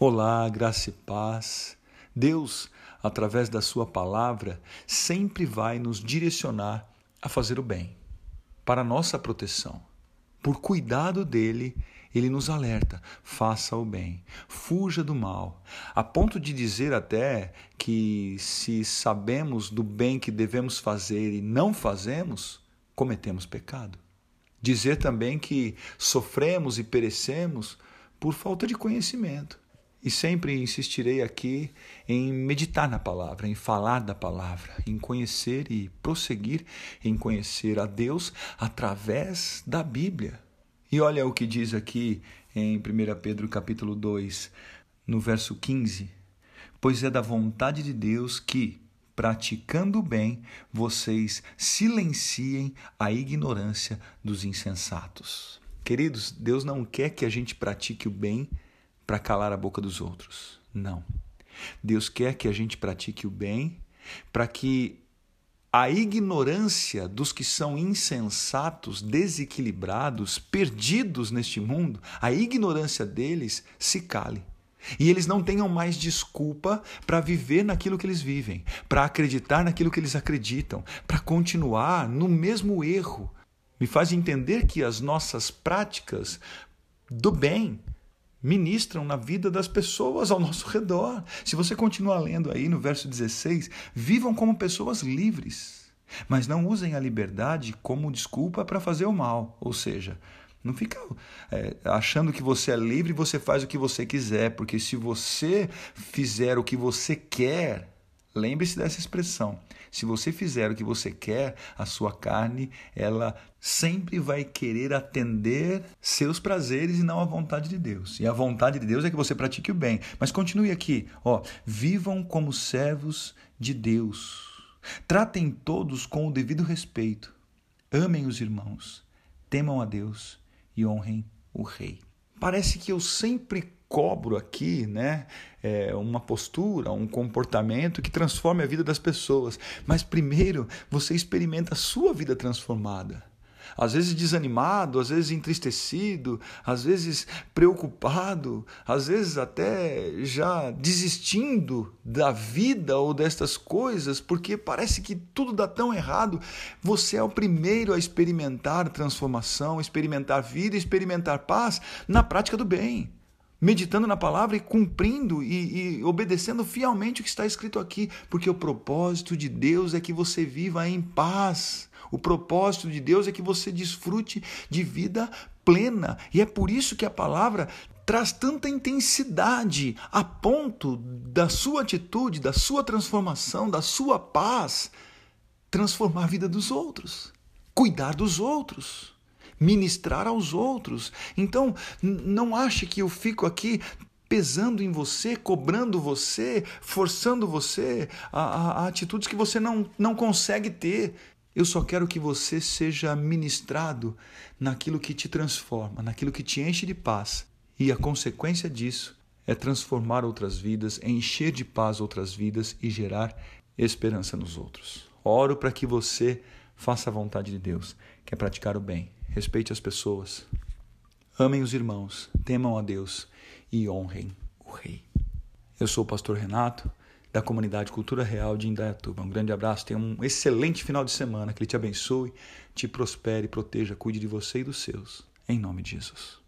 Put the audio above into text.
Olá, graça e paz. Deus, através da Sua palavra, sempre vai nos direcionar a fazer o bem, para nossa proteção. Por cuidado dele, ele nos alerta: faça o bem, fuja do mal, a ponto de dizer até que se sabemos do bem que devemos fazer e não fazemos, cometemos pecado. Dizer também que sofremos e perecemos por falta de conhecimento. E sempre insistirei aqui em meditar na palavra, em falar da palavra, em conhecer e prosseguir em conhecer a Deus através da Bíblia. E olha o que diz aqui em 1 Pedro capítulo 2, no verso 15: Pois é da vontade de Deus que, praticando o bem, vocês silenciem a ignorância dos insensatos. Queridos, Deus não quer que a gente pratique o bem para calar a boca dos outros. Não. Deus quer que a gente pratique o bem para que a ignorância dos que são insensatos, desequilibrados, perdidos neste mundo, a ignorância deles se cale. E eles não tenham mais desculpa para viver naquilo que eles vivem, para acreditar naquilo que eles acreditam, para continuar no mesmo erro. Me faz entender que as nossas práticas do bem ministram na vida das pessoas ao nosso redor. Se você continuar lendo aí no verso 16, vivam como pessoas livres, mas não usem a liberdade como desculpa para fazer o mal. Ou seja, não fica é, achando que você é livre e você faz o que você quiser, porque se você fizer o que você quer, Lembre-se dessa expressão. Se você fizer o que você quer, a sua carne, ela sempre vai querer atender seus prazeres e não a vontade de Deus. E a vontade de Deus é que você pratique o bem. Mas continue aqui, ó, vivam como servos de Deus. Tratem todos com o devido respeito. Amem os irmãos, temam a Deus e honrem o rei. Parece que eu sempre cobro aqui, né, é, uma postura, um comportamento que transforme a vida das pessoas. Mas primeiro você experimenta a sua vida transformada às vezes desanimado, às vezes entristecido, às vezes preocupado, às vezes até já desistindo da vida ou destas coisas, porque parece que tudo dá tão errado. Você é o primeiro a experimentar transformação, experimentar vida, experimentar paz na prática do bem meditando na palavra e cumprindo e, e, obedecendo fielmente o que está escrito aqui, porque o propósito de Deus é que você viva em paz. O propósito de Deus é que você desfrute de vida plena. E é por isso que a palavra traz tanta intensidade a ponto da sua atitude, da sua transformação, da sua paz transformar a vida dos outros, cuidar dos outros ministrar aos outros. Então, não ache que eu fico aqui pesando em você, cobrando você, forçando você a, a, a, atitudes que você não, não consegue ter. Eu só quero que você seja ministrado naquilo que te transforma, naquilo que te enche de paz. E a consequência disso é transformar outras vidas, encher de paz outras vidas e gerar esperança nos outros. Oro para que você faça a vontade de Deus, que é praticar o bem, respeite as pessoas, amem os irmãos, temam a Deus e honrem o Rei. Eu sou o pastor Renato, da comunidade Cultura Real de Indaiatuba. Um grande abraço, tenha um excelente final de semana, que Ele te abençoe, te prospere, proteja, cuide de você e dos seus. Em nome de Jesus.